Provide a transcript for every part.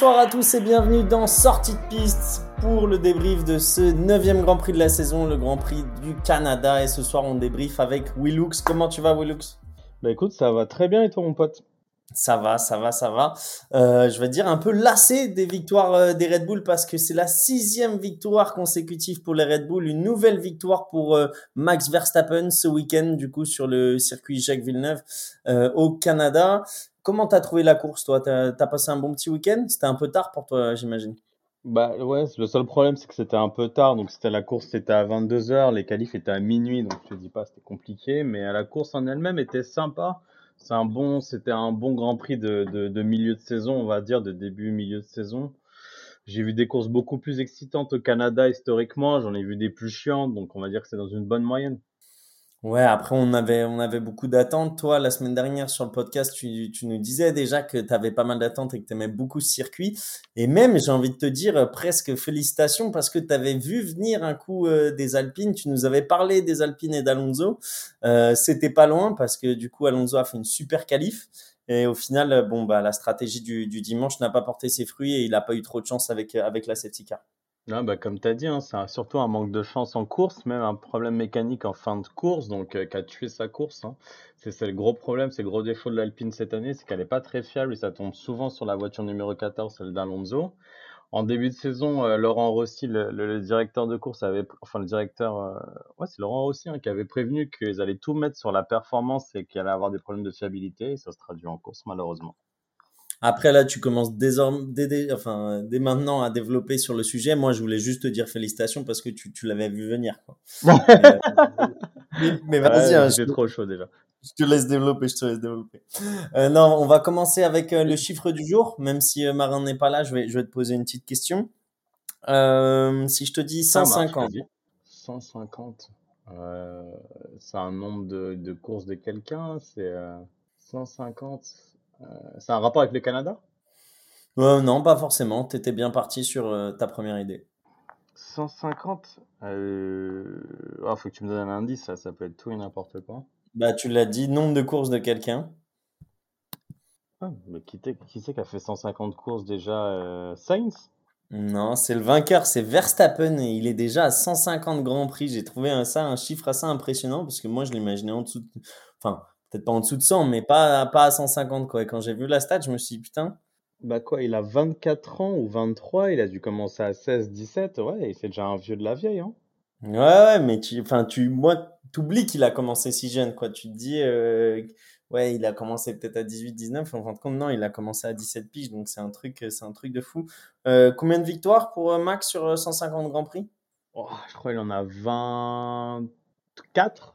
bonsoir à tous et bienvenue dans Sortie de piste pour le débrief de ce neuvième Grand Prix de la saison, le Grand Prix du Canada. Et ce soir, on débrief avec Willux. Comment tu vas, Willux? Bah écoute, ça va très bien et toi, mon pote? Ça va, ça va, ça va. Euh, je vais dire un peu lassé des victoires euh, des Red Bull parce que c'est la sixième victoire consécutive pour les Red Bull, une nouvelle victoire pour euh, Max Verstappen ce week-end du coup sur le circuit Jacques Villeneuve au Canada. Comment t'as trouvé la course toi? T'as as passé un bon petit week-end? C'était un peu tard pour toi, j'imagine. Bah ouais, le seul problème c'est que c'était un peu tard, donc c'était la course c'était à 22h, les qualifs étaient à minuit, donc je te dis pas c'était compliqué, mais la course en elle-même était sympa. C'est un bon, c'était un bon Grand Prix de, de, de, milieu de saison, on va dire, de début milieu de saison. J'ai vu des courses beaucoup plus excitantes au Canada historiquement, j'en ai vu des plus chiantes, donc on va dire que c'est dans une bonne moyenne. Ouais, après on avait on avait beaucoup d'attentes. Toi, la semaine dernière sur le podcast, tu, tu nous disais déjà que tu avais pas mal d'attentes et que tu aimais beaucoup ce circuit. Et même, j'ai envie de te dire euh, presque félicitations parce que tu avais vu venir un coup euh, des Alpines. Tu nous avais parlé des Alpines et d'Alonso. Euh, C'était pas loin parce que du coup Alonso a fait une super qualif. Et au final, bon bah la stratégie du, du dimanche n'a pas porté ses fruits et il a pas eu trop de chance avec avec la. Non, bah, comme tu as dit, hein, c'est surtout un manque de chance en course, même un problème mécanique en fin de course, donc euh, qui a tué sa course. Hein. C'est le gros problème, c'est le gros défaut de l'Alpine cette année, c'est qu'elle n'est pas très fiable et ça tombe souvent sur la voiture numéro 14, celle d'Alonso. En début de saison, euh, Laurent Rossi, le, directeur de course, avait, enfin le directeur, euh, ouais, c'est Laurent Rossi hein, qui avait prévenu qu'ils allaient tout mettre sur la performance et qu'il allait avoir des problèmes de fiabilité, et ça se traduit en course malheureusement. Après, là, tu commences désormais, dès, enfin, dès maintenant à développer sur le sujet. Moi, je voulais juste te dire félicitations parce que tu, tu l'avais vu venir. Quoi. mais, vas-y. Hein, J'ai trop chaud déjà. Je te laisse développer, je te laisse développer. Euh, non, on va commencer avec euh, le chiffre du jour. Même si euh, Marin n'est pas là, je vais, je vais te poser une petite question. Euh, si je te dis 150. 150. c'est un nombre de, de courses de quelqu'un. C'est 150. Euh, c'est un rapport avec le Canada? Euh, Non, pas forcément. Tu étais bien parti sur euh, ta première idée. 150 euh... Oh, faut que tu me donnes un indice, ça, ça peut être tout et n'importe quoi. Bah, tu l'as dit, nombre de courses de quelqu'un. Ah, mais qui, qui c'est qui a fait 150 courses déjà Sainz? Non, c'est le vainqueur, c'est Verstappen et il est déjà à 150 grands prix. J'ai trouvé ça un chiffre assez impressionnant parce que moi je l'imaginais en dessous. De... Enfin, peut-être pas en dessous de 100, mais pas, pas à 150. Quoi. Et quand j'ai vu la stat, je me suis dit, putain. Bah quoi, il a 24 ans ou 23, il a dû commencer à 16, 17, ouais, c'est déjà un vieux de la vieille. Hein. Ouais, ouais, mais tu, enfin, tu, moi, t'oublies qu'il a commencé si jeune, quoi. Tu te dis, euh, ouais, il a commencé peut-être à 18, 19, en fin de compte, non, il a commencé à 17 piges, donc c'est un truc, c'est un truc de fou. Euh, combien de victoires pour euh, Max sur 150 Grand Prix? Oh, Je crois qu'il en a 24.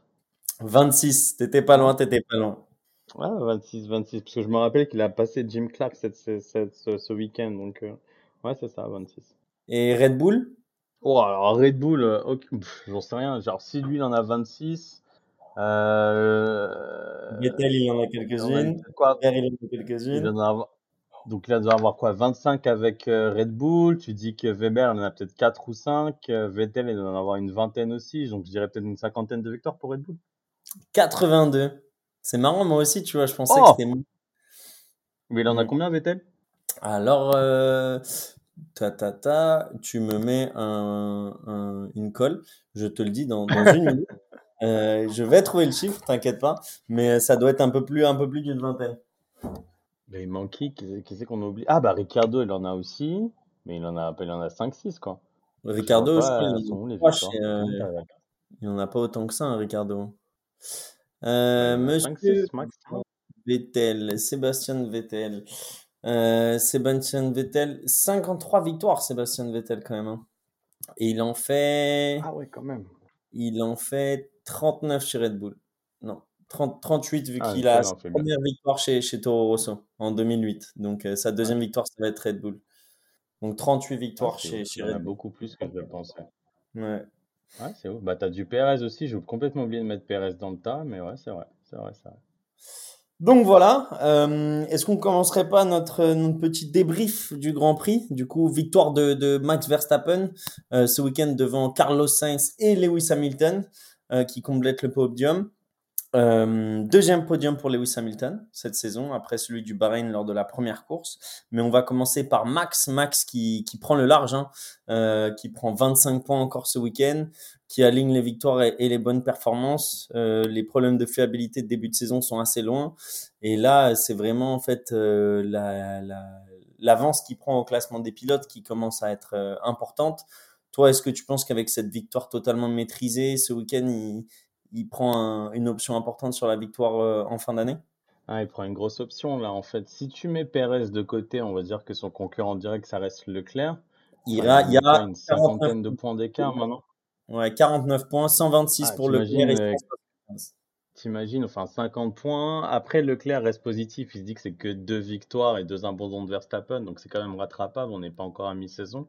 26, t'étais pas loin, t'étais pas loin. Ah, 26, 26, parce que je me rappelle qu'il a passé Jim Clark cette, cette, ce, ce week-end, donc euh, ouais, c'est ça, 26. Et Red Bull? Oh, alors Red Bull, euh, j'en sais rien, genre si lui il en a 26, euh... Vettel il en a quelques-unes, quoi il en a quelques-unes. Donc il doit avoir quoi 25 avec euh, Red Bull, tu dis que Weber en a peut-être 4 ou 5, Vettel il doit en avoir une vingtaine aussi, donc je dirais peut-être une cinquantaine de victoires pour Red Bull. 82. C'est marrant, moi aussi, tu vois, je pensais que oh c'était Mais il en a combien, Vettel? Alors, euh, ta, ta, ta, tu me mets un, une colle, je te le dis dans, dans une minute. Euh, je vais trouver le chiffre, t'inquiète pas, mais ça doit être un peu plus, un peu plus d'une vingtaine. Mais il manque qui? Qui c'est qu'on a oublié Ah, bah Ricardo, il en a aussi, mais il en a, il en a 5-6, quoi. Ricardo, je, crois, euh, il en a pas autant que ça, hein, Ricardo. Euh, monsieur Vettel, Sébastien Vettel. Euh, Sébastien Vettel, 53 victoires, Sébastien Vettel, quand même. Hein. Et il en fait. Ah ouais, quand même. Il en fait 39 chez Red Bull. Non, 30, 38 vu ah, qu'il a sa première victoire chez, chez Toro Rosso en 2008. Donc euh, sa deuxième victoire, ça va être Red Bull. Donc 38 victoires ah, chez, chez Red Bull. beaucoup plus que je le pensais. Ouais. Ouais, c'est ouf. Bah, t'as du Perez aussi. J'ai complètement oublié de mettre Perez dans le tas, mais ouais, c'est vrai. C'est vrai, c'est vrai. Donc voilà, euh, est-ce qu'on commencerait pas notre, notre petit débrief du Grand Prix? Du coup, victoire de, de Max Verstappen euh, ce week-end devant Carlos Sainz et Lewis Hamilton euh, qui complètent le podium. Euh, deuxième podium pour Lewis Hamilton cette saison, après celui du Bahreïn lors de la première course. Mais on va commencer par Max. Max qui, qui prend le large, hein, euh, qui prend 25 points encore ce week-end, qui aligne les victoires et, les bonnes performances. Euh, les problèmes de fiabilité de début de saison sont assez loin. Et là, c'est vraiment en fait euh, la, l'avance qu'il prend au classement des pilotes qui commence à être euh, importante. Toi, est-ce que tu penses qu'avec cette victoire totalement maîtrisée ce week-end, il il prend une option importante sur la victoire euh, en fin d'année? Ah, il prend une grosse option là en fait. Si tu mets Perez de côté, on va dire que son concurrent direct ça reste Leclerc. Il y a, il y a une cinquantaine de points d'écart maintenant. Ouais, 49 points, 126 ah, pour Leclerc. Euh, t'imagines, enfin 50 points. Après, Leclerc reste positif. Il se dit que c'est que deux victoires et deux abandons de Verstappen. Donc c'est quand même rattrapable. On n'est pas encore à mi-saison.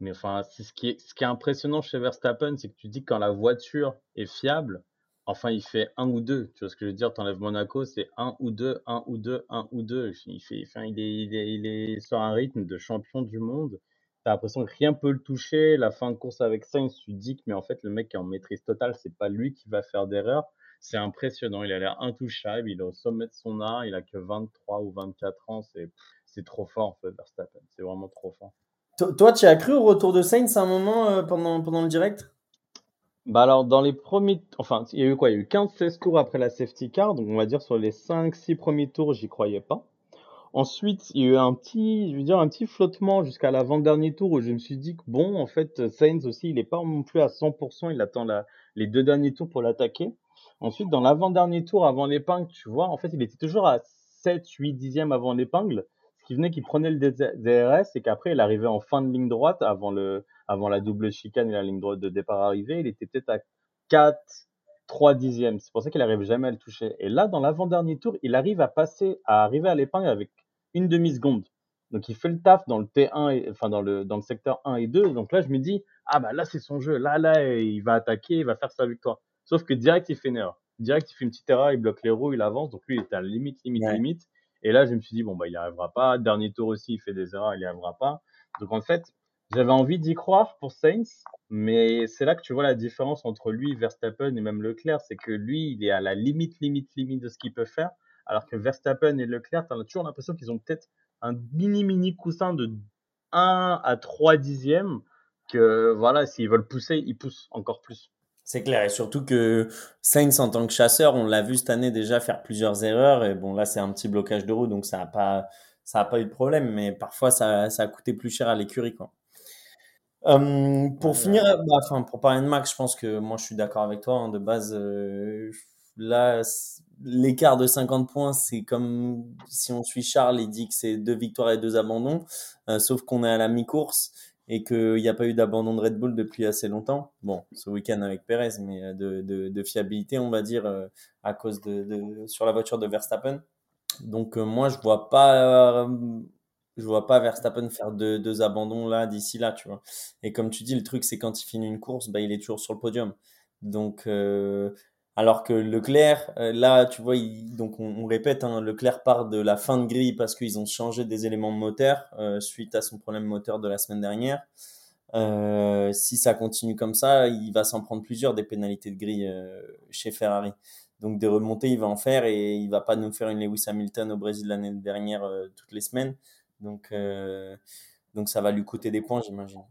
Mais enfin, ce qui, est, ce qui est impressionnant chez Verstappen, c'est que tu dis que quand la voiture est fiable, Enfin, il fait un ou deux. Tu vois ce que je veux dire T'enlèves Monaco, c'est un ou deux, un ou deux, un ou deux. Il, fait, il, est, il, est, il est sur un rythme de champion du monde. T'as l'impression que rien peut le toucher. La fin de course avec Sainz, tu te dis que, mais en fait, le mec est en maîtrise totale. C'est pas lui qui va faire d'erreur. C'est impressionnant. Il a l'air intouchable. Il est au sommet de son art. Il a que 23 ou 24 ans. C'est, trop fort, en fait, Verstappen. C'est vraiment trop fort. Toi, tu as cru au retour de Sainz un moment euh, pendant, pendant le direct? Bah alors, dans les premiers. Enfin, il y a eu quoi? Il y a eu 15-16 tours après la safety car. Donc, on va dire sur les 5-6 premiers tours, j'y croyais pas. Ensuite, il y a eu un petit, je veux dire, un petit flottement jusqu'à l'avant-dernier tour où je me suis dit que bon, en fait, Sainz aussi, il n'est pas non plus à 100%. Il attend la, les deux derniers tours pour l'attaquer. Ensuite, dans l'avant-dernier tour, avant l'épingle, tu vois, en fait, il était toujours à 7, 8 dixièmes avant l'épingle. Qui venait qu'il prenait le DRS et qu'après, il arrivait en fin de ligne droite avant le, avant la double chicane et la ligne droite de départ arrivée, il était peut-être à 4, 3 dixièmes. C'est pour ça qu'il n'arrive jamais à le toucher. Et là, dans l'avant-dernier tour, il arrive à passer, à arriver à l'épingle avec une demi-seconde. Donc il fait le taf dans le T1, et, enfin dans le, dans le secteur 1 et 2. Donc là, je me dis, ah bah là, c'est son jeu. Là, là, il va attaquer, il va faire sa victoire. Sauf que direct, il fait une erreur. Direct, il fait une petite erreur, il bloque les roues, il avance. Donc lui, il était à la limite, limite, limite. Et là, je me suis dit, bon, bah, il n'y arrivera pas. Dernier tour aussi, il fait des erreurs, il n'y arrivera pas. Donc en fait, j'avais envie d'y croire pour Sainz, mais c'est là que tu vois la différence entre lui, Verstappen et même Leclerc, c'est que lui, il est à la limite, limite, limite de ce qu'il peut faire, alors que Verstappen et Leclerc, tu as toujours l'impression qu'ils ont peut-être un mini, mini coussin de 1 à 3 dixièmes, que voilà, s'ils veulent pousser, ils poussent encore plus. C'est clair, et surtout que Sainz en tant que chasseur, on l'a vu cette année déjà faire plusieurs erreurs, et bon là c'est un petit blocage de roue, donc ça n'a pas, ça a pas eu de problème, mais parfois ça, ça a coûté plus cher à l'écurie. quoi. Euh, pour finir, bah, enfin, pour parler de Max, je pense que moi je suis d'accord avec toi. Hein, de base, euh, là, l'écart de 50 points, c'est comme si on suit Charles, il dit que c'est deux victoires et deux abandons, euh, sauf qu'on est à la mi-course et qu'il n'y a pas eu d'abandon de Red Bull depuis assez longtemps. Bon, ce week-end avec Perez, mais de, de, de, fiabilité, on va dire, à cause de, de, sur la voiture de Verstappen. Donc moi, je vois pas je vois pas Verstappen faire deux, deux abandons là d'ici là, tu vois. Et comme tu dis, le truc c'est quand il finit une course, bah, il est toujours sur le podium. Donc euh, alors que Leclerc, euh, là, tu vois, donc on, répète, hein, Leclerc part de la fin de grille parce qu'ils ont changé des éléments moteur euh, suite à son problème moteur de la semaine dernière. si ça continue comme ça, il va s'en prendre plusieurs des pénalités de grille chez Ferrari. Donc des remontées, il va en faire et il va pas nous faire une Lewis Hamilton au Brésil l'année dernière toutes les semaines. Donc, euh, donc ça va lui coûter des points, j'imagine.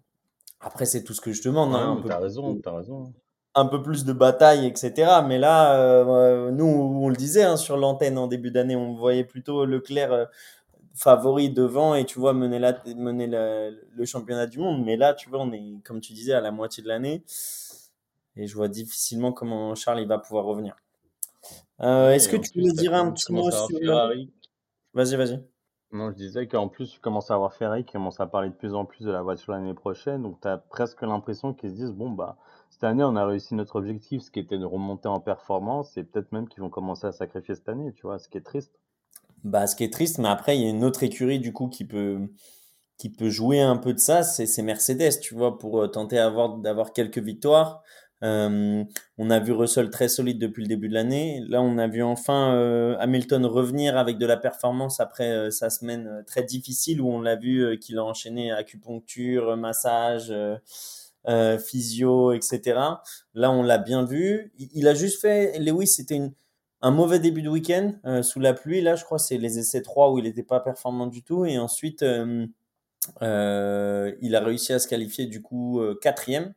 Après, c'est tout ce que je demande. Hein, t'as raison, t'as raison. Un peu plus de bataille, etc. Mais là, euh, nous, on le disait hein, sur l'antenne en début d'année, on voyait plutôt Leclerc euh, favori devant et tu vois mener, la, mener le championnat du monde. Mais là, tu vois, on est, comme tu disais, à la moitié de l'année. Et je vois difficilement comment Charles il va pouvoir revenir. Est-ce que tu veux dire un petit mot sur. Vas-y, vas-y. Non, je disais qu'en plus, tu commences à avoir Ferrari qui commence à parler de plus en plus de la voiture l'année prochaine. Donc, tu as presque l'impression qu'ils se disent, bon, bah, cette année, on a réussi notre objectif, ce qui était de remonter en performance, et peut-être même qu'ils vont commencer à sacrifier cette année, tu vois, ce qui est triste. Bah, ce qui est triste, mais après, il y a une autre écurie, du coup, qui peut, qui peut jouer un peu de ça, c'est Mercedes, tu vois, pour euh, tenter d'avoir quelques victoires. Euh, on a vu Russell très solide depuis le début de l'année. Là, on a vu enfin euh, Hamilton revenir avec de la performance après euh, sa semaine très difficile où on l'a vu qu'il a enchaîné acupuncture, massage, physio, etc. Là, on l'a bien vu. Il, a juste fait, Lewis, c'était un mauvais début de week-end sous la pluie. Là, je crois c'est les essais 3 où il n'était pas performant du tout. Et ensuite, il a réussi à se qualifier du coup quatrième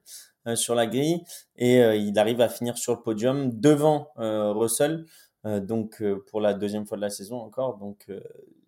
sur la grille et il arrive à finir sur le podium devant Russell. donc pour la deuxième fois de la saison encore. Donc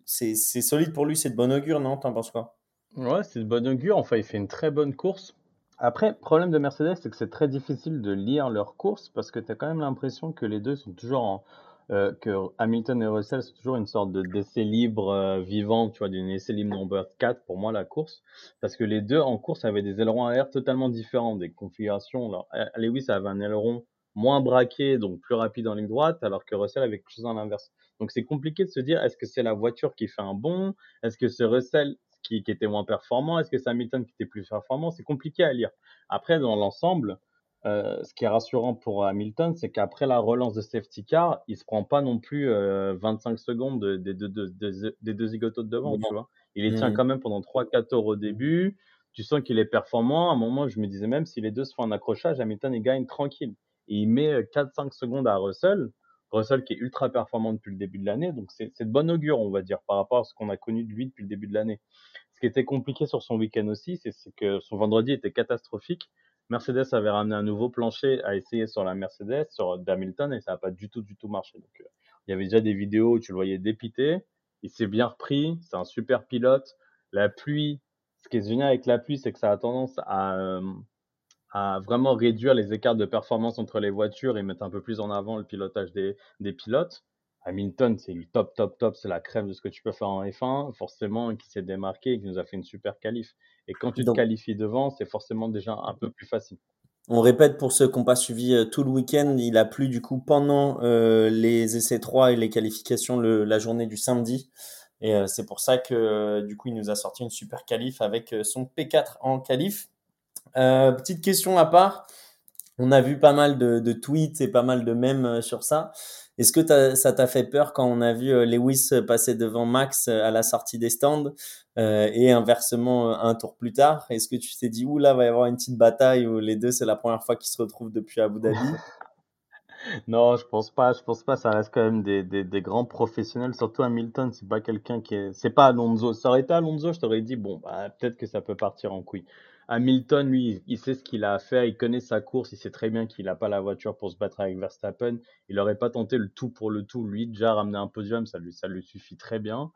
c'est solide pour lui, c'est de bon augure, non? T'en penses quoi? Ouais, c'est de bon augure. Enfin, il fait une très bonne course. Après, problème de Mercedes, c'est que c'est très difficile de lire leur course parce que tu as quand même l'impression que les deux sont toujours en. Euh, que Hamilton et Russell sont toujours une sorte de d'essai libre euh, vivant, tu vois, d'une essai libre number 4 pour moi la course. Parce que les deux en course avaient des ailerons à air totalement différents, des configurations. Alors, Lewis avait un aileron moins braqué, donc plus rapide en ligne droite, alors que Russell avait quelque chose à l'inverse. Donc c'est compliqué de se dire est-ce que c'est la voiture qui fait un bon? Est-ce que c'est Russell qui était moins performant? Est-ce que c'est Hamilton qui était plus performant? C'est compliqué à lire. Après, dans l'ensemble, euh, ce qui est rassurant pour Hamilton, c'est qu'après la relance de safety car, il se prend pas non plus euh, 25 secondes des deux, de, de, des deux zigotos de devant, tu vois. Il les tient mmh. quand même pendant 3-4 tours au début. Tu sens qu'il est performant. À un moment, je me disais même si les deux se font un accrochage, Hamilton il gagne tranquille. Et il met 4-5 secondes à Russell. Russell qui est ultra performant depuis le début de l'année. Donc c'est de bonne augure, on va dire, par rapport à ce qu'on a connu de lui depuis le début de l'année. Ce qui était compliqué sur son week-end aussi, c'est que son vendredi était catastrophique. Mercedes avait ramené un nouveau plancher à essayer sur la Mercedes, sur Hamilton, et ça n'a pas du tout, du tout marché. Donc, euh, il y avait déjà des vidéos où tu le voyais dépité. Il s'est bien repris. C'est un super pilote. La pluie, ce qui est génial avec la pluie, c'est que ça a tendance à, euh, vraiment réduire les écarts de performance entre les voitures et mettre un peu plus en avant le pilotage des pilotes. Hamilton, c'est le top, top, top, c'est la crème de ce que tu peux faire en F1, forcément, qui s'est démarqué et qui nous a fait une super qualif. Et quand tu te qualifies devant, c'est forcément déjà un peu plus facile. On répète pour ceux qui n'ont pas suivi euh, tout le week-end, il a plu du coup pendant euh, les essais 3 et les qualifications le, la journée du samedi. Et euh, c'est pour ça que du coup il nous a sorti une super qualif avec son P4 en qualif. Petite question à part. On a vu pas mal de, tweets et pas mal de mèmes euh, sur ça. Est-ce que ça t'a fait peur quand on a vu euh, Lewis passer devant Max à la sortie des stands euh, et inversement un tour plus tard? Est-ce que tu t'es dit, ouh là, va y avoir une petite bataille où les deux, c'est la première fois qu'ils se retrouvent depuis Abu Dhabi? Non, je pense pas. Je pense pas. Ça reste quand même des grands professionnels. Surtout Hamilton, c'est pas quelqu'un qui est. C'est pas Alonso. Ça aurait été Alonso, je t'aurais dit bon, bah, peut-être que ça peut partir en couille. Hamilton, lui, il sait ce qu'il a à faire, il connaît sa course, il sait très bien qu'il n'a pas la voiture pour se battre avec Verstappen. Il n'aurait pas tenté le tout pour le tout. Lui, déjà ramener un podium, ça lui, suffit très bien.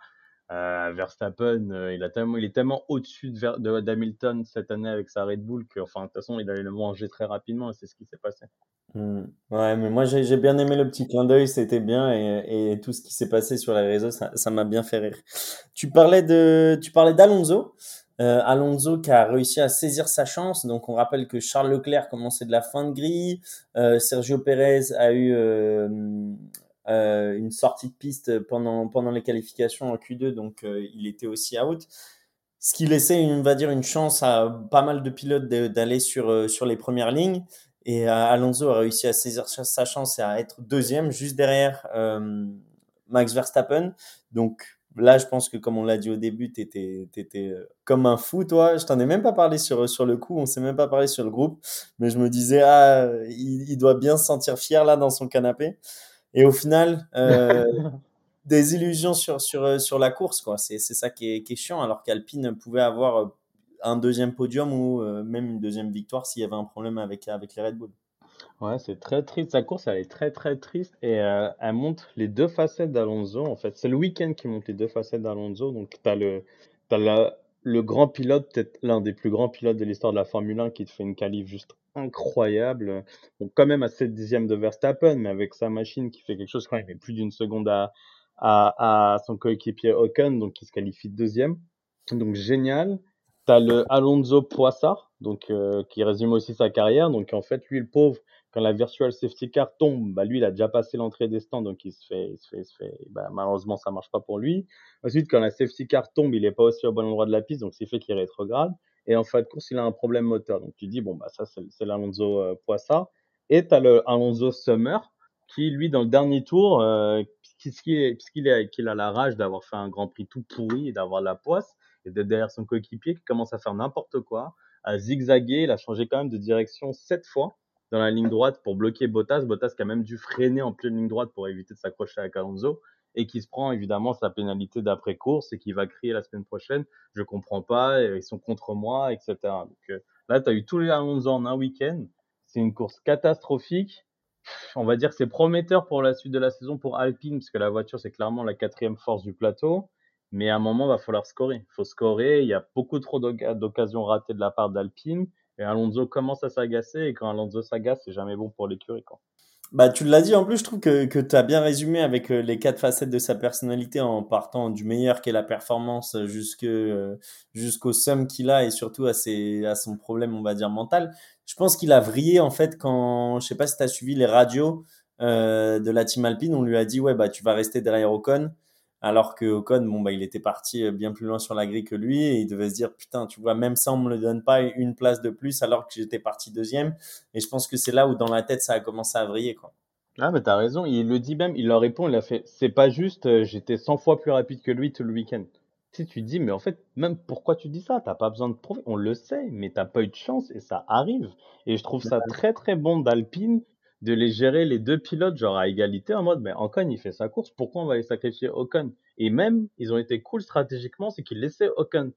Euh, Verstappen, euh, il, est tellement au-dessus de, d'Hamilton cette année avec sa Red Bull que, enfin, de toute façon, il allait le manger très rapidement et c'est ce qui s'est passé. Mmh. Ouais, mais moi j'ai, bien aimé le petit clin d'œil, c'était bien et, tout ce qui s'est passé sur les réseaux, ça, m'a bien fait rire. Tu parlais tu parlais d'Alonso. Euh, Alonso qui a réussi à saisir sa chance. Donc on rappelle que Charles Leclerc commençait de la fin de grille. Euh, Sergio Pérez a eu euh, euh, une sortie de piste pendant, pendant les qualifications en Q2, donc il était aussi out. Ce qui laissait, on va dire, une chance à pas mal de pilotes d'aller sur, sur les premières lignes. Et Alonso a réussi à saisir sa chance et à être deuxième, juste derrière Max Verstappen. Donc là, je pense que comme on l'a dit au début, tu étais, euh, comme un fou, toi. Je t'en ai même pas parlé sur, sur le coup, on s'est même pas parlé sur le groupe, mais je me disais, ah, il, doit bien se sentir fier là dans son canapé. Et au final, euh, des illusions sur, sur, euh, sur la course, quoi. C'est ça qui est, qui est chiant, alors qu'Alpine pouvait avoir un deuxième podium ou même une deuxième victoire s'il y avait un problème avec, avec les Red Bull. Ouais, c'est très triste. Sa course, elle est très très triste et euh, elle montre les deux facettes d'Alonso. En fait, c'est le week-end qui montre les deux facettes d'Alonso. Donc, tu as le, as le grand pilote, peut-être l'un des plus grands pilotes de l'histoire de la Formule 1 qui te fait une qualif juste incroyable. Bon, quand même à 7 dixièmes de Verstappen, mais avec sa machine qui fait quelque chose quand il met plus d'une seconde à, à, à son coéquipier Ocon, donc qui se qualifie deuxième. Donc, génial. Tu as le Alonso Poissard, donc, euh, qui résume aussi sa carrière. Donc, en fait, lui, le pauvre, quand la virtual safety car tombe, bah lui, il a déjà passé l'entrée des stands, donc il se fait, bah, malheureusement, ça marche pas pour lui. Ensuite, quand la safety car tombe, il est pas aussi au bon endroit de la piste, donc c'est fait qu'il rétrograde. Et en fin de course, il a un problème moteur. Donc tu dis, bon, bah ça, c'est l'Alonso euh, Poissard. Et tu as le Summer, qui, lui, dans le dernier tour, euh, puisqu'il qu'il a la rage d'avoir fait un Grand Prix tout pourri et d'avoir la poisse, et d'être derrière son coéquipier qui commence à faire n'importe quoi, à zigzaguer, il a changé quand même de direction sept fois dans la ligne droite pour bloquer Bottas. Bottas qui a même dû freiner en pleine ligne droite pour éviter de s'accrocher à Alonso et qui se prend évidemment sa pénalité d'après-course et qui va crier la semaine prochaine Je comprends pas, ils sont contre moi, etc. Donc euh, là, tu as eu tous les Alonso en un week-end. C'est une course catastrophique. On va dire que c'est prometteur pour la suite de la saison pour Alpine, parce que la voiture, c'est clairement la quatrième force du plateau. Mais à un moment, il va falloir scorer. Il faut scorer. Il y a beaucoup trop d'occasions ratées de la part d'Alpine. Et Alonso commence à s'agacer. Et quand Alonso s'agace, c'est jamais bon pour l'écurie. Bah, tu l'as dit, en plus, je trouve que, que tu as bien résumé avec euh, les quatre facettes de sa personnalité en partant du meilleur qu'est la performance jusque, euh, jusqu'au somme qu'il a et surtout à, ses, à son problème, on va dire, mental. Je pense qu'il a vrillé, en fait, quand, je sais pas si tu as suivi les radios euh, de la team Alpine, on lui a dit, ouais, bah, tu vas rester derrière Ocon alors que Ocon, bon, bah, il était parti euh, bien plus loin sur la grille que lui et il devait se dire, putain, tu vois, même ça, on me le donne pas une place de plus alors que j'étais parti deuxième. Et je pense que c'est là où dans la tête, ça a commencé à vriller, quoi. Ah, mais t'as raison, il le dit même, il leur répond, il a fait, c'est pas juste, euh, j'étais 100 fois plus rapide que lui tout le week-end. Tu sais, tu dis, mais en fait, même pourquoi tu dis ça? T'as pas besoin de prouver, on le sait, mais t'as pas eu de chance et ça arrive. Et je trouve ça très très bon d'Alpine de les gérer les deux pilotes genre à égalité en mode mais Ocon il fait sa course pourquoi on va les sacrifier Ocon? Et même ils ont été cool stratégiquement c'est qu'ils laissaient Ocon.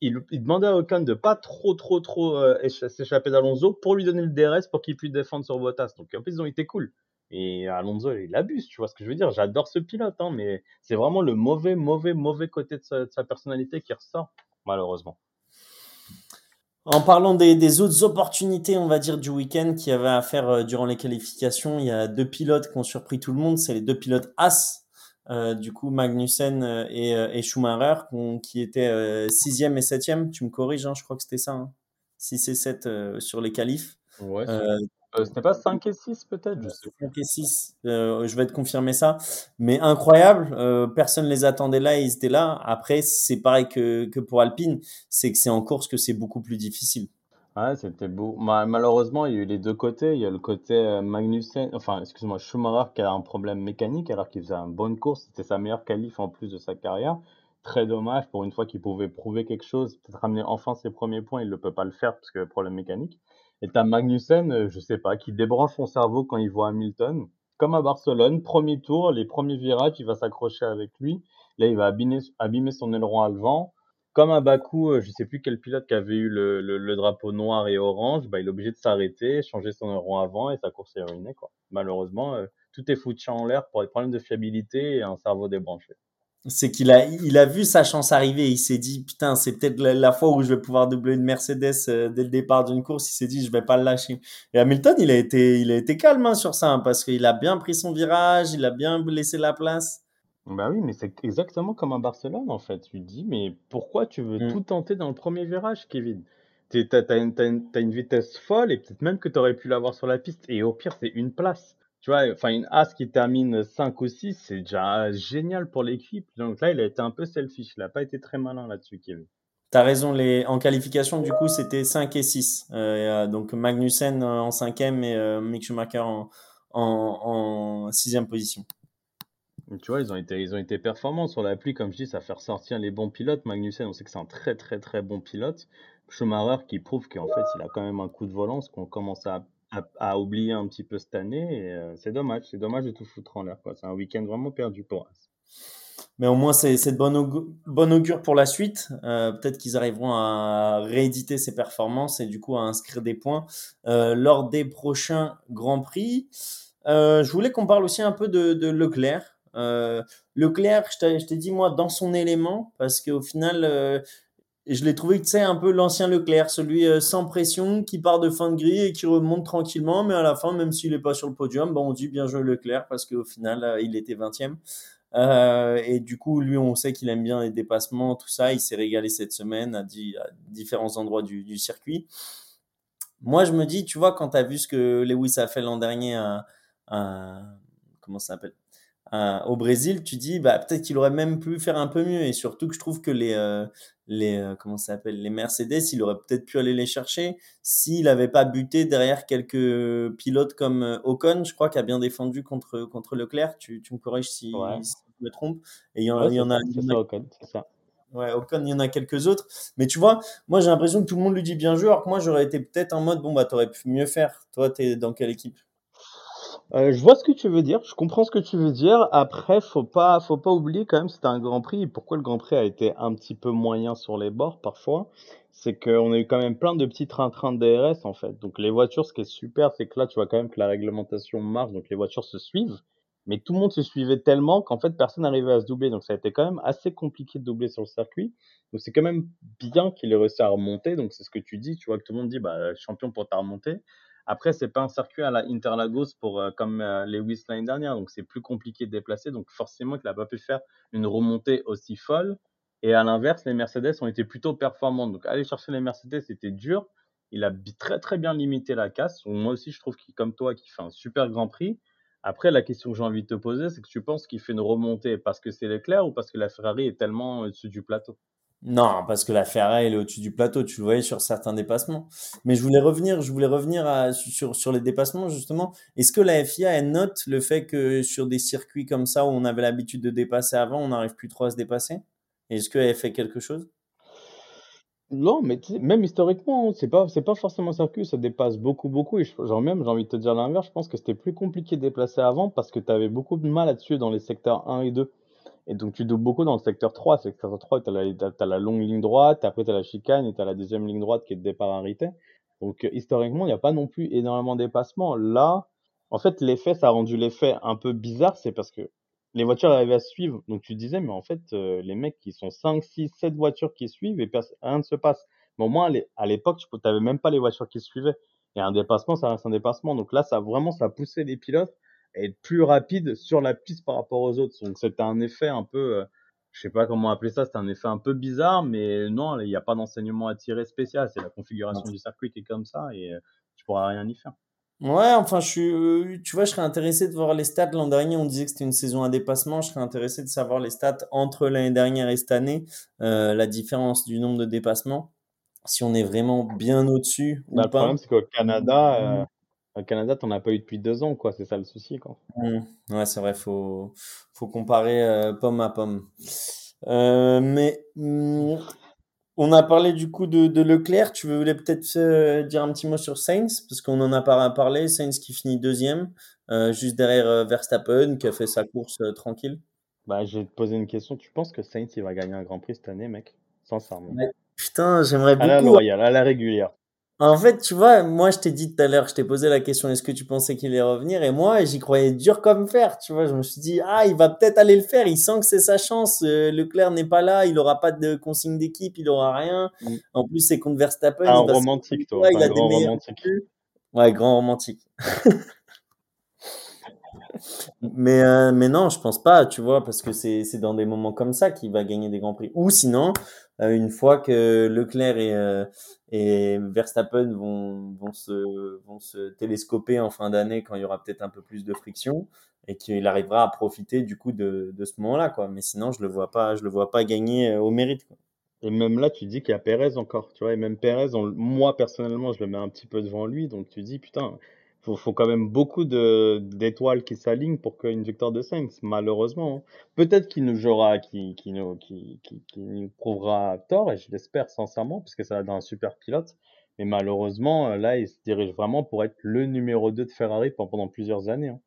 Ils, demandaient à Ocon de pas trop trop trop euh, s'échapper d'Alonso pour lui donner le DRS pour qu'il puisse défendre sur Bottas. Donc en plus ils ont été cool. Et Alonso il abuse tu vois ce que je veux dire? J'adore ce pilote hein, mais c'est vraiment le mauvais mauvais mauvais côté de sa personnalité qui ressort malheureusement en parlant des, autres opportunités, on va dire, du week-end qu'il y avait à faire euh, durant les qualifications, il y a deux pilotes qui ont surpris tout le monde. C'est les deux pilotes As, euh, du coup Magnussen euh, et, Schumacher, qui étaient sixième et septième. Tu me corriges, hein, je crois que c'était ça. Hein. 6 et 7 sur les qualifs. Ouais, euh, ce n'est pas 5 et 6 peut-être? Je 5 et 6, euh, je vais te confirmer ça. Mais incroyable, euh, personne ne les attendait là et ils étaient là. Après, c'est pareil que, que pour Alpine, c'est que c'est en course que c'est beaucoup plus difficile. Ouais, c'était beau. malheureusement, il y a eu les deux côtés. Il y a le côté Magnussen, enfin, excuse-moi, Schumacher qui a un problème mécanique alors qu'il faisait une bonne course. C'était sa meilleure qualif en plus de sa carrière. Très dommage pour une fois qu'il pouvait prouver quelque chose, peut-être ramener enfin ses premiers points. Il ne peut pas le faire parce que problème mécanique. Et t'as Magnussen, euh, je sais pas, qui débranche son cerveau quand il voit Hamilton. Comme à Barcelone, premier tour, les premiers virages, il va s'accrocher avec lui. Là, il va abîmer, abîmer son aileron à vent. Comme à Bakou, euh, je sais plus quel pilote qui avait eu le, le, drapeau noir et orange, bah, il est obligé de s'arrêter, changer son aileron avant et sa course est ruinée. Quoi. Malheureusement, euh, tout est foutu en l'air pour des problèmes de fiabilité et un cerveau débranché c'est qu'il a, il a vu sa chance arriver. Il s'est dit, putain, c'est peut-être la, fois où je vais pouvoir doubler une Mercedes euh, dès le départ d'une course. Il s'est dit, je vais pas le lâcher. Et Hamilton, il a été, il a été calme hein, sur ça, hein, parce qu'il a bien pris son virage, il a bien laissé la place. Bah oui, mais c'est exactement comme à Barcelone, en fait. Tu te dis, mais pourquoi tu veux mm. tout tenter dans le premier virage, Kevin? T'as as, une, une vitesse folle et peut-être même que tu aurais pu l'avoir sur la piste. Et au pire, c'est une place tu vois, enfin, une As qui termine 5 ou 6, c'est déjà génial pour l'équipe. Donc là, il a été un peu selfish. Il n'a pas été très malin là-dessus, Kevin. Tu as raison. Les... En qualification, du coup, c'était 5 et 6. Euh, donc Magnussen en 5e et euh, Mick Schumacher en, en, 6e position. Tu vois, ils ont, été, ils ont été performants sur la pluie, comme je dis, ça fait ressortir les bons pilotes. Magnussen, on sait que c'est un très très très bon pilote. Schumacher qui prouve qu'en fait, il a quand même un coup de volant, ce qu'on commence à à, oublier un petit peu cette année. Euh, c'est dommage, c'est dommage de tout foutre en l'air. C'est un week-end vraiment perdu pour As. Mais au moins, c'est de bonne, augure pour la suite. Euh, peut-être qu'ils arriveront à rééditer ces performances et du coup à inscrire des points euh, lors des prochains Grands Prix. je voulais qu'on parle aussi un peu de, de Leclerc. Leclerc, je t'ai dit, moi, dans son élément, parce qu'au final, et je l'ai trouvé, tu sais, un peu l'ancien Leclerc, celui euh, sans pression, qui part de fin de grille et qui remonte tranquillement, mais à la fin, même s'il n'est pas sur le podium, bon, on dit bien joué Leclerc parce qu'au final, euh, il était 20e. Euh, et du coup, lui, on sait qu'il aime bien les dépassements, tout ça. Il s'est régalé cette semaine à, différents endroits du, circuit. Moi, je me dis, tu vois, quand tu as vu ce que Lewis a fait l'an dernier comment ça s'appelle? Au Brésil, tu dis bah peut-être qu'il aurait même pu faire un peu mieux et surtout que je trouve que les euh, les euh, comment ça s'appelle les Mercedes, il aurait peut-être pu aller les chercher s'il n'avait pas buté derrière quelques pilotes comme euh, Ocon, je crois, qui a bien défendu contre contre Leclerc. Tu, tu me corriges si, je me trompe. Et il y en, a, c'est ça. Ouais, Ocon, il y en a quelques autres. Mais tu vois, moi, j'ai l'impression que tout le monde lui dit bien joué, alors que moi, j'aurais été peut-être en mode, bon, bah, t'aurais pu mieux faire. Toi, t'es dans quelle équipe? Euh, je vois ce que tu veux dire, je comprends ce que tu veux dire. Après, faut pas, faut pas oublier quand même, c'était un Grand Prix. pourquoi le Grand Prix a été un petit peu moyen sur les bords parfois, c'est qu'on a eu quand même plein de petits trains-trains de DRS en fait. Donc les voitures, ce qui est super, c'est que là, tu vois quand même que la réglementation marche, donc les voitures se suivent. Mais tout le monde se suivait tellement qu'en fait, personne n'arrivait à se doubler. Donc ça a été quand même assez compliqué de doubler sur le circuit. Donc c'est quand même bien qu'il ait réussi à remonter. Donc c'est ce que tu dis, tu vois que tout le monde dit, bah champion pour ta remontée. Après, c'est pas un circuit à la Interlagos euh, comme euh, Lewis l'année dernière, donc c'est plus compliqué de déplacer. Donc forcément, il n'a pas pu faire une remontée aussi folle. Et à l'inverse, les Mercedes ont été plutôt performantes. Donc aller chercher les Mercedes, c'était dur. Il a très très bien limité la casse. Moi aussi, je trouve qu'il, comme toi, qui fait un super Grand Prix. Après, la question que j'ai envie de te poser, c'est que tu penses qu'il fait une remontée parce que c'est Leclerc ou parce que la Ferrari est tellement au-dessus du plateau? Non, parce que la Ferrari, elle est au-dessus du plateau, tu le voyais sur certains dépassements. Mais je voulais revenir, je voulais revenir sur, sur les dépassements, justement. Est-ce que la FIA, note le fait que sur des circuits comme ça, où on avait l'habitude de dépasser avant, on n'arrive plus trop à se dépasser? Est-ce qu'elle fait quelque chose? Non, mais même historiquement, c'est pas, pas forcément un circuit, ça dépasse beaucoup, beaucoup. Et genre même, j'ai envie de te dire l'inverse, je pense que c'était plus compliqué de déplacer avant parce que tu avais beaucoup de mal là-dessus dans les secteurs 1 et 2. Et donc, tu doubles beaucoup dans le secteur 3. Secteur 3, tu as, as, la longue ligne droite, après tu as la chicane et tu as la deuxième ligne droite qui est le départ arrêté. Donc, euh, historiquement, il n'y a pas non plus énormément de dépassements. Là, en fait, l'effet, ça a rendu l'effet un peu bizarre, c'est parce que les voitures arrivaient à suivre. Donc, tu disais, mais en fait, euh, les mecs qui sont 5, 6, 7 voitures qui suivent et rien ne se passe. Mais au moins, à l'époque, tu n'avais même pas les voitures qui suivaient. Et un dépassement, ça reste un dépassement. Donc là, ça vraiment, ça a poussé les pilotes être plus rapide sur la piste par rapport aux autres. Donc c'était un effet un peu, euh, je sais pas comment appeler ça, c'était un effet un peu bizarre, mais non, il n'y a pas d'enseignement à tirer spécial. C'est la configuration du circuit qui est comme ça et euh, tu pourras rien y faire. Ouais, enfin, je suis, euh, tu vois, je serais intéressé de voir les stats. L'an dernier, on disait que c'était une saison à dépassement. Je serais intéressé de savoir les stats entre l'année dernière et cette année, la différence du nombre de dépassements. Si on est vraiment bien au-dessus bah, Le problème, c'est qu'au Canada, au Canada, t'en as pas eu depuis deux ans, quoi. C'est ça le souci, quoi. Mmh. Ouais, c'est vrai, faut, faut comparer euh, pomme à pomme. Euh, mais mmh, on a parlé du coup de, de Leclerc. Tu voulais peut-être euh, dire un petit mot sur Sainz, parce qu'on en a pas parlé. Sainz qui finit deuxième, juste derrière Verstappen, qui a fait sa course tranquille. Bah, je vais te poser une question. Tu penses que Sainz il va gagner un Grand Prix cette année, mec? Sincèrement. Putain, j'aimerais beaucoup. À la loyale, à la régulière. En fait, tu vois, moi, je t'ai dit tout à l'heure, je t'ai posé la question, est-ce que tu pensais qu'il allait revenir? Et moi, j'y croyais dur comme fer, tu vois. Je me suis dit, ah, il va peut-être aller le faire. Il sent que c'est sa chance. Euh, Leclerc n'est pas là. Il aura pas de consigne d'équipe. Il aura rien. Mm. En plus, c'est contre Verstappen. Un romantique, toi. il a grand romantique. Ouais, grand romantique. mais, euh, mais non, je pense pas, tu vois, parce que c'est, c'est dans des moments comme ça qu'il va gagner des grands prix. Ou sinon, une fois que Leclerc et, euh, et Verstappen vont, vont, se, vont se télescoper en fin d'année quand il y aura peut-être un peu plus de friction et qu'il arrivera à profiter du coup de, de ce moment-là, quoi. Mais sinon, je le vois pas, je le vois pas gagner euh, au mérite. Quoi. Et même là, tu dis qu'il y a Perez encore, tu vois. Et même Perez, moi personnellement, je le mets un petit peu devant lui, donc tu dis putain, faut, faut quand même beaucoup d'étoiles qui s'alignent pour qu'une victoire de Sainz, malheureusement. Hein. Peut-être qu'il nous jouera, qui qui nous, prouvera tort, et je l'espère sincèrement, puisque ça va dans un super pilote. Mais malheureusement, euh, là, il se dirige vraiment pour être le numéro 2 de Ferrari pendant plusieurs années. Hein.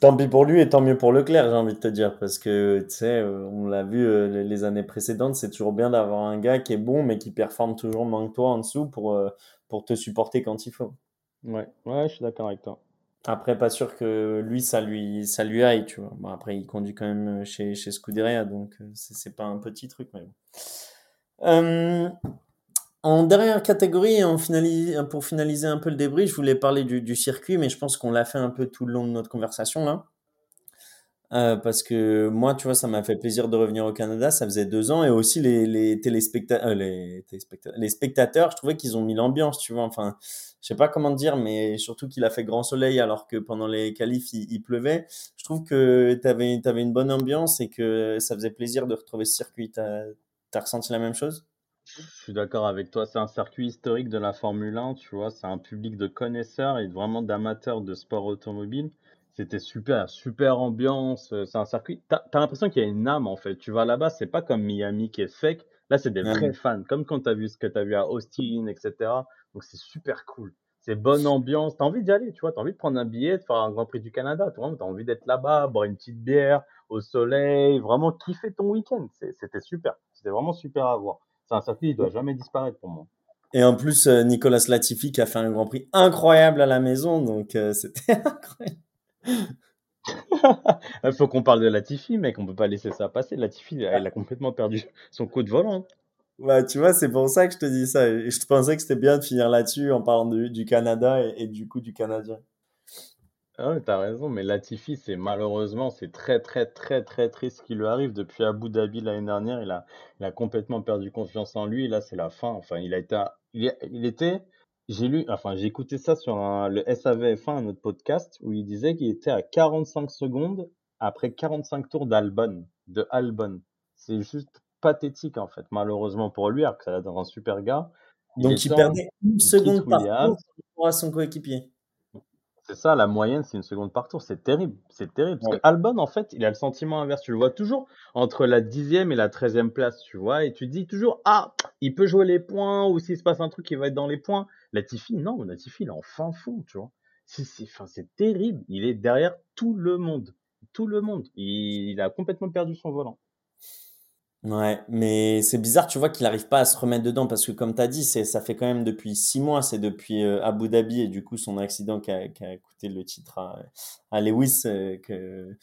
Tant pis pour lui et tant mieux pour Leclerc, j'ai envie de te dire, parce que tu sais, euh, on l'a vu euh, les années précédentes, c'est toujours bien d'avoir un gars qui est bon, mais qui performe toujours moins que toi en dessous pour, pour te supporter quand il faut. Ouais, ouais, je suis d'accord avec toi. Après, pas sûr que lui, ça lui, ça lui aille, tu vois. Bon, après, il conduit quand même chez, chez Scuderia, donc euh, c'est pas un petit truc, mais. Euh, en dernière catégorie, pour finaliser un peu le débris, je voulais parler du circuit, mais je pense qu'on l'a fait un peu tout le long de notre conversation là. Euh, parce que moi, tu vois, ça m'a fait plaisir de revenir au Canada. Ça faisait deux ans et aussi les, les euh, les, téléspectateurs, les spectateurs, je trouvais qu'ils ont mis l'ambiance, tu vois. Enfin, je sais pas comment dire, mais surtout qu'il a fait grand soleil alors que pendant les qualifs il, pleuvait. Je trouve que tu avais, une bonne ambiance et que ça faisait plaisir de retrouver ce circuit. T'as as ressenti la même chose? Je suis d'accord avec toi. C'est un circuit historique de la Formule 1, tu vois. C'est un public de connaisseurs et vraiment d'amateurs de sport automobile. C'était super, super ambiance. Euh, c'est un circuit. T'as as, l'impression qu'il y a une âme en fait. Tu vas là-bas, c'est pas comme Miami qui est fake. Là, c'est des vrais fans, comme quand tu as vu ce que tu as vu à Austin, etc. Donc, c'est super cool. C'est bonne ambiance. Tu as envie d'y aller, tu vois. Tu as envie de prendre un billet, de faire un Grand Prix du Canada. Tu as envie d'être là-bas, boire une petite bière au soleil, vraiment kiffer ton week-end. C'était super. C'était vraiment super à voir. C'est un circuit, il doit jamais disparaître pour moi. Et en plus, euh, Nicolas Latifi qui a fait un Grand Prix incroyable à la maison, donc euh, c'était incroyable. Il faut qu'on parle de Latifi, mec, on peut pas laisser ça passer. Latifi, elle a complètement perdu son coup de volant. Bah, tu vois, c'est pour ça que je te dis ça. Et je pensais que c'était bien de finir là-dessus en parlant du Canada et, du coup du Canadien. Ah t'as raison, mais Latifi, c'est malheureusement, c'est très, très, très, très triste ce qui lui arrive. Depuis Abu Dhabi l'année dernière, il a, il a complètement perdu confiance en lui. là, c'est la fin. Enfin, il a été, il, était, j'ai lu, enfin, j'ai écouté ça sur le SAVF1, un autre podcast, où il disait qu'il était à 45 secondes après 45 tours d'Albon, de Albon. C'est juste pathétique, en fait, malheureusement pour lui, alors que ça a l'air un super gars. Donc, il perdait une seconde par tour à son coéquipier. C'est ça, la moyenne, c'est une seconde par tour. C'est terrible. C'est terrible. Parce que Albon, en fait, il a le sentiment inverse. Tu le vois toujours entre la dixième et la treizième place, tu vois. Et tu dis toujours, ah, il peut jouer les points, ou s'il se passe un truc, il va être dans les points. Latifi, non, Latifi, il est en fin fond, tu vois. C'est terrible. Il est derrière tout le monde. Tout le monde. il a complètement perdu son volant. Ouais, mais c'est bizarre, tu vois, qu'il n'arrive pas à se remettre dedans parce que, comme tu as dit, c'est, ça fait quand même depuis six mois, c'est depuis euh, Abu Dhabi et du coup son accident qui a, coûté le titre à, Lewis euh, que,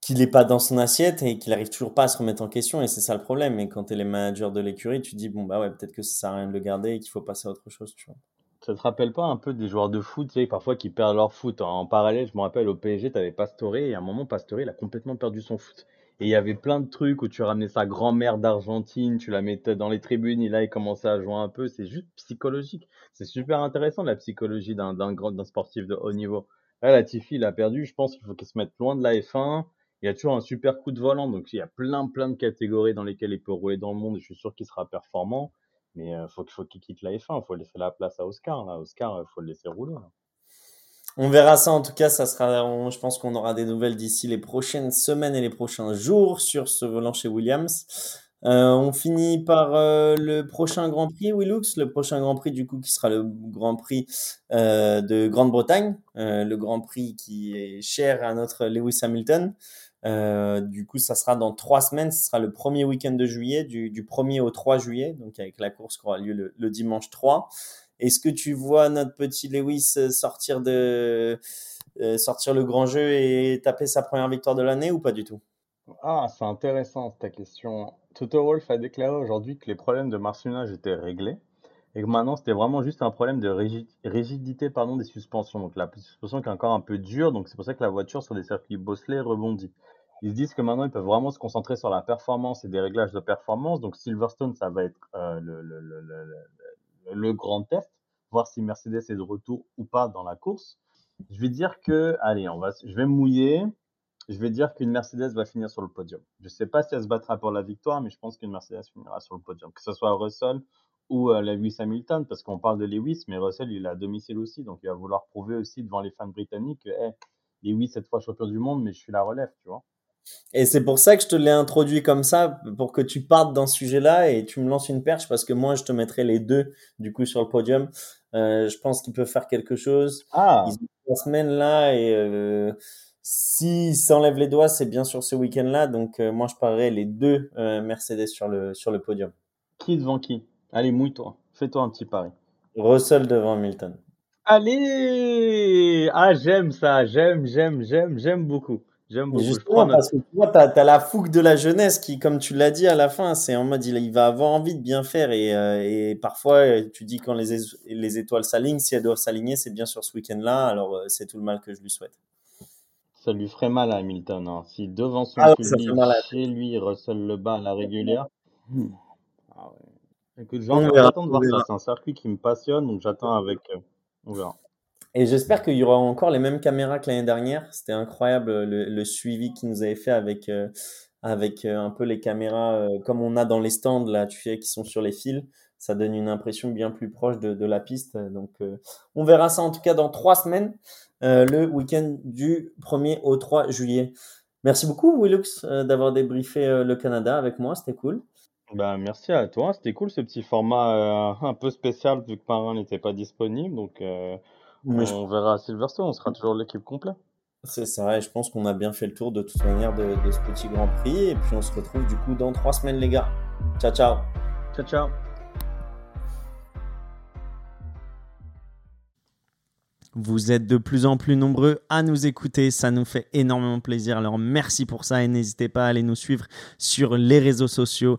qu'il n'est pas dans son assiette et qu'il n'arrive toujours pas à se remettre en question et c'est ça le problème. Et quand tu es les managers de l'écurie, tu dis, bon, bah ouais, peut-être que ça sert à rien de le garder et qu'il faut passer à autre chose, tu vois. Ça te rappelle pas un peu des joueurs de foot, tu sais, parfois qui perdent leur foot? En parallèle Je me rappelle au PSG, tu avais Pastore et à un moment, Pastore, il a complètement perdu son foot. Et il y avait plein de trucs où tu ramenais sa grand-mère d'Argentine, tu la mettais dans les tribunes, et là, il commençait à jouer un peu. C'est juste psychologique. C'est super intéressant, la psychologie d'un, d'un, d'un sportif de haut niveau. Là, la Tiffy, il a perdu. Je pense qu'il faut qu'il se mette loin de la F1. Il y a toujours un super coup de volant. Donc, il y a plein, plein de catégories dans lesquelles il peut rouler dans le monde. Je suis sûr qu'il sera performant. Mais il euh, faut, faut qu'il quitte la F1. Il faut laisser la place à Oscar. Là. Oscar, il faut le laisser rouler. On verra ça en tout cas, ça sera, je pense qu'on aura des nouvelles d'ici les prochaines semaines et les prochains jours sur ce volant chez Williams. Euh, on finit par euh, le prochain Grand Prix, Willux, le prochain Grand Prix du coup qui sera le Grand Prix euh, de Grande-Bretagne, le Grand Prix qui est cher à notre Lewis Hamilton. du coup, ça sera dans trois semaines, ce sera le premier week-end de juillet, du, du 1er au 3 juillet, donc avec la course qui aura lieu le, le dimanche 3. Est-ce que tu vois notre petit Lewis euh, sortir de euh, sortir le grand jeu et taper sa première victoire de l'année ou pas du tout? Ah, c'est intéressant ta question. Toto Wolf a déclaré aujourd'hui que les problèmes de martionnage étaient réglés et que maintenant c'était vraiment juste un problème de rigidité pardon, des suspensions. Donc la suspension qui est encore un peu dure, donc c'est pour ça que la voiture sur des circuits bosselés rebondit. Ils se disent que maintenant ils peuvent vraiment se concentrer sur la performance et des réglages de performance. Donc Silverstone, ça va être euh, le, le, le, le grand test, voir si Mercedes est de retour ou pas dans la course. Je vais dire que, allez, on va, je vais mouiller. Je vais dire qu'une Mercedes va finir sur le podium. Je ne sais pas si elle se battra pour la victoire, mais je pense qu'une Mercedes finira sur le podium. Que ce soit Russell ou euh, Lewis Hamilton, parce qu'on parle de Lewis, mais Russell, il est à domicile aussi. Donc, il va vouloir prouver aussi devant les fans britanniques que, hey, Lewis, cette fois champion du monde, mais je suis la relève, tu vois. Et c'est pour ça que je te l'ai introduit comme ça, pour que tu partes dans ce sujet-là et tu me lances une perche, parce que moi, je te mettrai les deux, du coup, sur le podium. Euh, je pense qu'ils peuvent faire quelque chose. Ah. Ils ont trois semaines là, et euh, s'ils s'enlèvent les doigts, c'est bien sûr ce week-end-là. Donc, euh, moi, je parlerai les deux euh, Mercedes sur le, sur le podium. Qui devant qui? Allez, mouille-toi. Fais-toi un petit pari. Russell devant Hamilton. Allez Ah, j'aime ça. J'aime, j'aime, j'aime, j'aime beaucoup. J'aime beaucoup. Justement, parce que tu vois, tu as, la fougue de la jeunesse qui, comme tu l'as dit à la fin, c'est en mode il, il, va avoir envie de bien faire. Et, euh, et parfois, euh, tu dis quand les, les étoiles s'alignent, si elles doivent s'aligner, c'est bien sur ce week-end-là. Alors, euh, c'est tout le mal que je lui souhaite. Ça lui ferait mal à Hamilton. Hein. Si devant son ah, public, chez lui, Russell le bat à la régulière. Ah ouais. Écoute, j'attends de voir ça. C'est un circuit qui me passionne, donc j'attends avec. on verra. Et j'espère qu'il y aura encore les mêmes caméras que l'année dernière. C'était incroyable le, suivi qu'ils nous avaient fait avec, euh, avec euh, un peu les caméras euh, comme on a dans les stands là, tu sais, qui sont sur les fils. Ça donne une impression bien plus proche de, la piste. Donc, on verra ça en tout cas dans trois semaines, le week-end du 1er au 3 juillet. Merci beaucoup, Willux, d'avoir débriefé le Canada avec moi. C'était cool. Bah, merci à toi. C'était cool ce petit format euh, un peu spécial vu que Marin n'était pas disponible. Donc, euh, on verra à Silverstone. On sera toujours l'équipe complète. C'est ça, et je pense qu'on a bien fait le tour de toute manière de, de, ce petit Grand Prix. Et puis on se retrouve du coup dans trois semaines, les gars. Ciao, ciao. Ciao, ciao. Vous êtes de plus en plus nombreux à nous écouter, ça nous fait énormément plaisir. Alors merci pour ça et n'hésitez pas à aller nous suivre sur les réseaux sociaux,